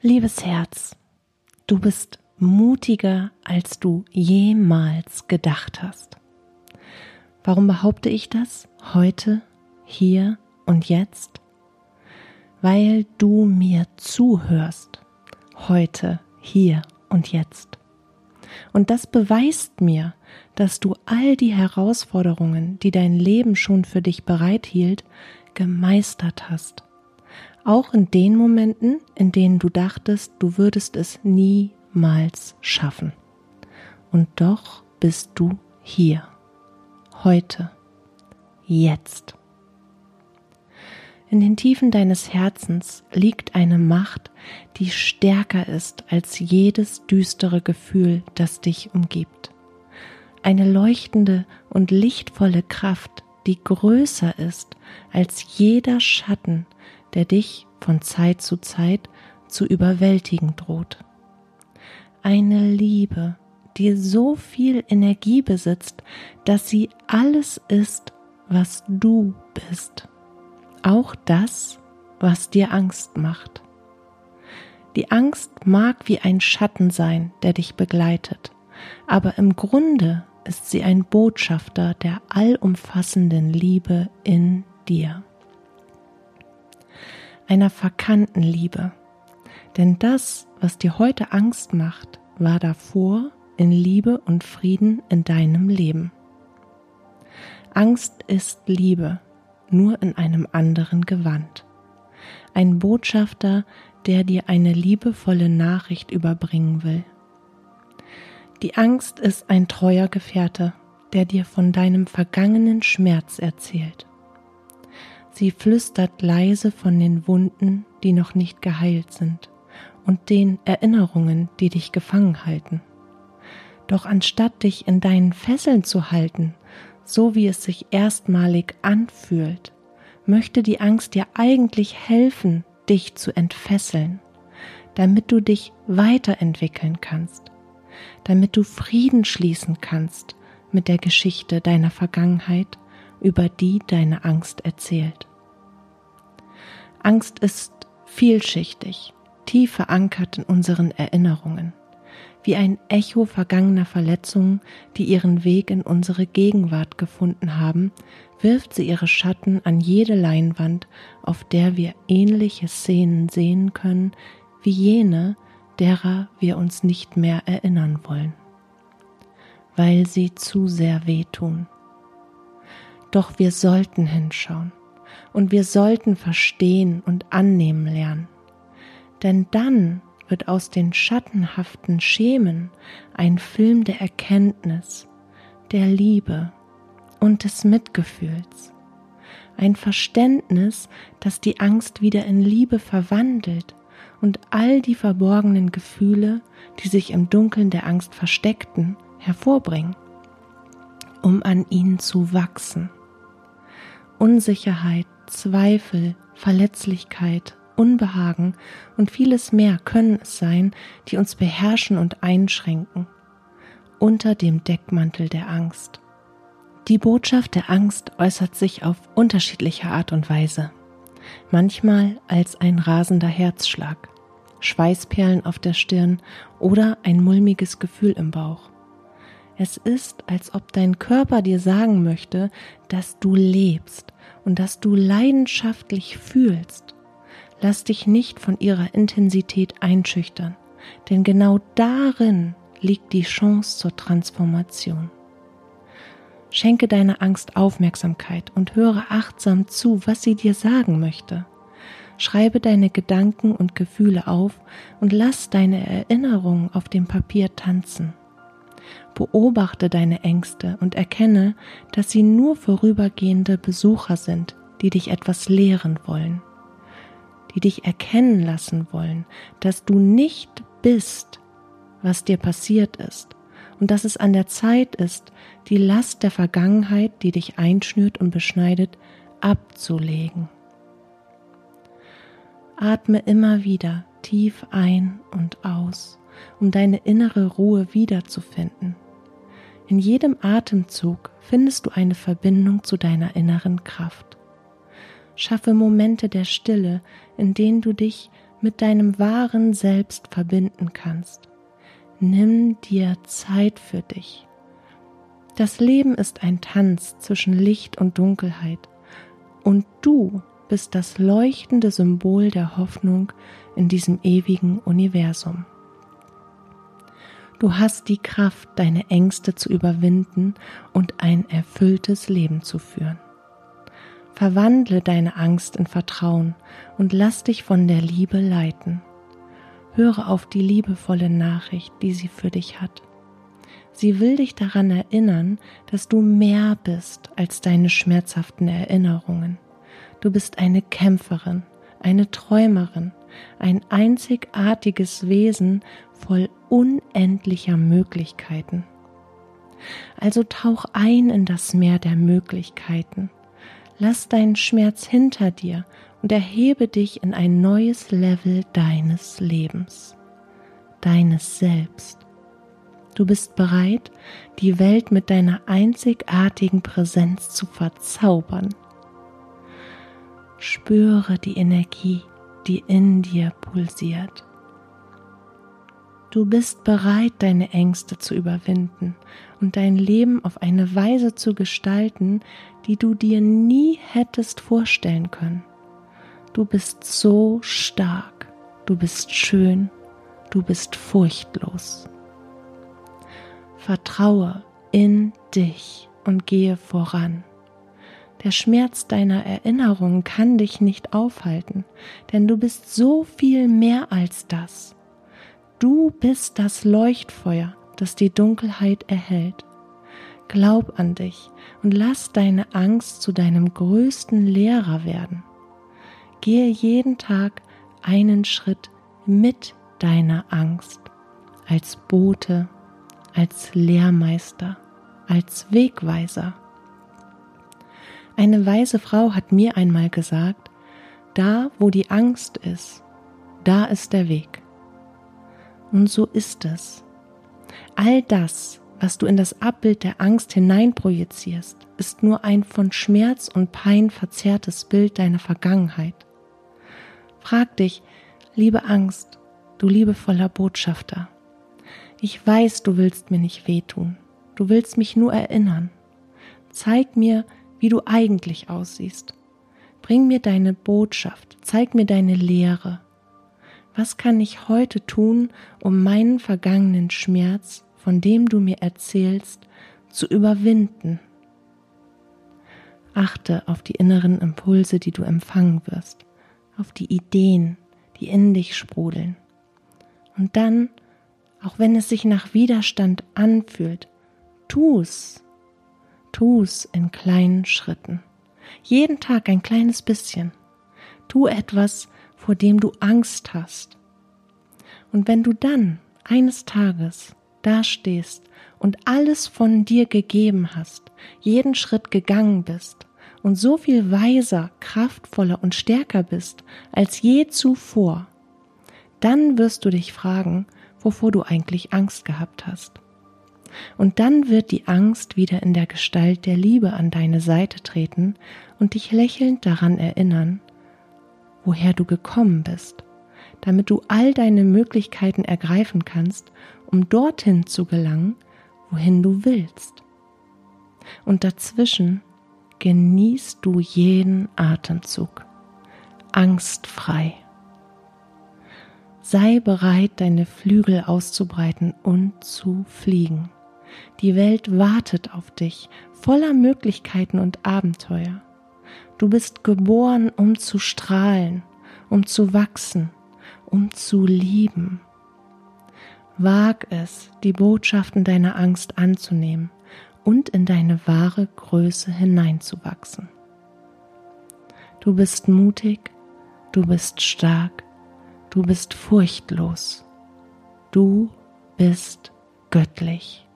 Liebes Herz, du bist mutiger, als du jemals gedacht hast. Warum behaupte ich das heute, hier und jetzt? Weil du mir zuhörst, heute, hier und jetzt. Und das beweist mir, dass du all die Herausforderungen, die dein Leben schon für dich bereithielt, gemeistert hast auch in den Momenten, in denen du dachtest, du würdest es niemals schaffen. Und doch bist du hier, heute, jetzt. In den Tiefen deines Herzens liegt eine Macht, die stärker ist als jedes düstere Gefühl, das dich umgibt. Eine leuchtende und lichtvolle Kraft, die größer ist als jeder Schatten, der dich von Zeit zu Zeit zu überwältigen droht. Eine Liebe, die so viel Energie besitzt, dass sie alles ist, was du bist. Auch das, was dir Angst macht. Die Angst mag wie ein Schatten sein, der dich begleitet, aber im Grunde ist sie ein Botschafter der allumfassenden Liebe in dir einer verkannten Liebe. Denn das, was dir heute Angst macht, war davor in Liebe und Frieden in deinem Leben. Angst ist Liebe, nur in einem anderen Gewand. Ein Botschafter, der dir eine liebevolle Nachricht überbringen will. Die Angst ist ein treuer Gefährte, der dir von deinem vergangenen Schmerz erzählt. Sie flüstert leise von den Wunden, die noch nicht geheilt sind, und den Erinnerungen, die dich gefangen halten. Doch anstatt dich in deinen Fesseln zu halten, so wie es sich erstmalig anfühlt, möchte die Angst dir eigentlich helfen, dich zu entfesseln, damit du dich weiterentwickeln kannst, damit du Frieden schließen kannst mit der Geschichte deiner Vergangenheit, über die deine Angst erzählt. Angst ist vielschichtig, tief verankert in unseren Erinnerungen, wie ein Echo vergangener Verletzungen, die ihren Weg in unsere Gegenwart gefunden haben, wirft sie ihre Schatten an jede Leinwand, auf der wir ähnliche Szenen sehen können, wie jene, derer wir uns nicht mehr erinnern wollen, weil sie zu sehr wehtun. Doch wir sollten hinschauen und wir sollten verstehen und annehmen lernen. Denn dann wird aus den schattenhaften Schemen ein Film der Erkenntnis, der Liebe und des Mitgefühls. Ein Verständnis, das die Angst wieder in Liebe verwandelt und all die verborgenen Gefühle, die sich im Dunkeln der Angst versteckten, hervorbringen, um an ihnen zu wachsen. Unsicherheit, Zweifel, Verletzlichkeit, Unbehagen und vieles mehr können es sein, die uns beherrschen und einschränken, unter dem Deckmantel der Angst. Die Botschaft der Angst äußert sich auf unterschiedliche Art und Weise. Manchmal als ein rasender Herzschlag, Schweißperlen auf der Stirn oder ein mulmiges Gefühl im Bauch. Es ist, als ob dein Körper dir sagen möchte, dass du lebst und dass du leidenschaftlich fühlst. Lass dich nicht von ihrer Intensität einschüchtern, denn genau darin liegt die Chance zur Transformation. Schenke deiner Angst Aufmerksamkeit und höre achtsam zu, was sie dir sagen möchte. Schreibe deine Gedanken und Gefühle auf und lass deine Erinnerungen auf dem Papier tanzen. Beobachte deine Ängste und erkenne, dass sie nur vorübergehende Besucher sind, die dich etwas lehren wollen, die dich erkennen lassen wollen, dass du nicht bist, was dir passiert ist, und dass es an der Zeit ist, die Last der Vergangenheit, die dich einschnürt und beschneidet, abzulegen. Atme immer wieder tief ein und aus, um deine innere Ruhe wiederzufinden. In jedem Atemzug findest du eine Verbindung zu deiner inneren Kraft. Schaffe Momente der Stille, in denen du dich mit deinem wahren Selbst verbinden kannst. Nimm dir Zeit für dich. Das Leben ist ein Tanz zwischen Licht und Dunkelheit und du bist das leuchtende Symbol der Hoffnung in diesem ewigen Universum. Du hast die Kraft, deine Ängste zu überwinden und ein erfülltes Leben zu führen. Verwandle deine Angst in Vertrauen und lass dich von der Liebe leiten. Höre auf die liebevolle Nachricht, die sie für dich hat. Sie will dich daran erinnern, dass du mehr bist als deine schmerzhaften Erinnerungen. Du bist eine Kämpferin, eine Träumerin, ein einzigartiges Wesen voll unendlicher Möglichkeiten. Also tauch ein in das Meer der Möglichkeiten. Lass deinen Schmerz hinter dir und erhebe dich in ein neues Level deines Lebens, deines Selbst. Du bist bereit, die Welt mit deiner einzigartigen Präsenz zu verzaubern. Spüre die Energie, die in dir pulsiert. Du bist bereit, deine Ängste zu überwinden und dein Leben auf eine Weise zu gestalten, die du dir nie hättest vorstellen können. Du bist so stark, du bist schön, du bist furchtlos. Vertraue in dich und gehe voran. Der Schmerz deiner Erinnerungen kann dich nicht aufhalten, denn du bist so viel mehr als das. Du bist das Leuchtfeuer, das die Dunkelheit erhält. Glaub an dich und lass deine Angst zu deinem größten Lehrer werden. Gehe jeden Tag einen Schritt mit deiner Angst als Bote, als Lehrmeister, als Wegweiser. Eine weise Frau hat mir einmal gesagt, da wo die Angst ist, da ist der Weg. Und so ist es. All das, was du in das Abbild der Angst hineinprojizierst, ist nur ein von Schmerz und Pein verzerrtes Bild deiner Vergangenheit. Frag dich, liebe Angst, du liebevoller Botschafter, ich weiß, du willst mir nicht wehtun, du willst mich nur erinnern. Zeig mir, wie du eigentlich aussiehst. Bring mir deine Botschaft, zeig mir deine Lehre. Was kann ich heute tun, um meinen vergangenen Schmerz, von dem du mir erzählst, zu überwinden? Achte auf die inneren Impulse, die du empfangen wirst, auf die Ideen, die in dich sprudeln. Und dann, auch wenn es sich nach Widerstand anfühlt, tu's, Tu es in kleinen Schritten. Jeden Tag ein kleines bisschen. Tu etwas, vor dem du Angst hast. Und wenn du dann eines Tages dastehst und alles von dir gegeben hast, jeden Schritt gegangen bist und so viel weiser, kraftvoller und stärker bist als je zuvor, dann wirst du dich fragen, wovor du eigentlich Angst gehabt hast. Und dann wird die Angst wieder in der Gestalt der Liebe an deine Seite treten und dich lächelnd daran erinnern, woher du gekommen bist, damit du all deine Möglichkeiten ergreifen kannst, um dorthin zu gelangen, wohin du willst. Und dazwischen genießt du jeden Atemzug, angstfrei. Sei bereit, deine Flügel auszubreiten und zu fliegen. Die Welt wartet auf dich, voller Möglichkeiten und Abenteuer. Du bist geboren, um zu strahlen, um zu wachsen, um zu lieben. Wag es, die Botschaften deiner Angst anzunehmen und in deine wahre Größe hineinzuwachsen. Du bist mutig, du bist stark, du bist furchtlos, du bist göttlich.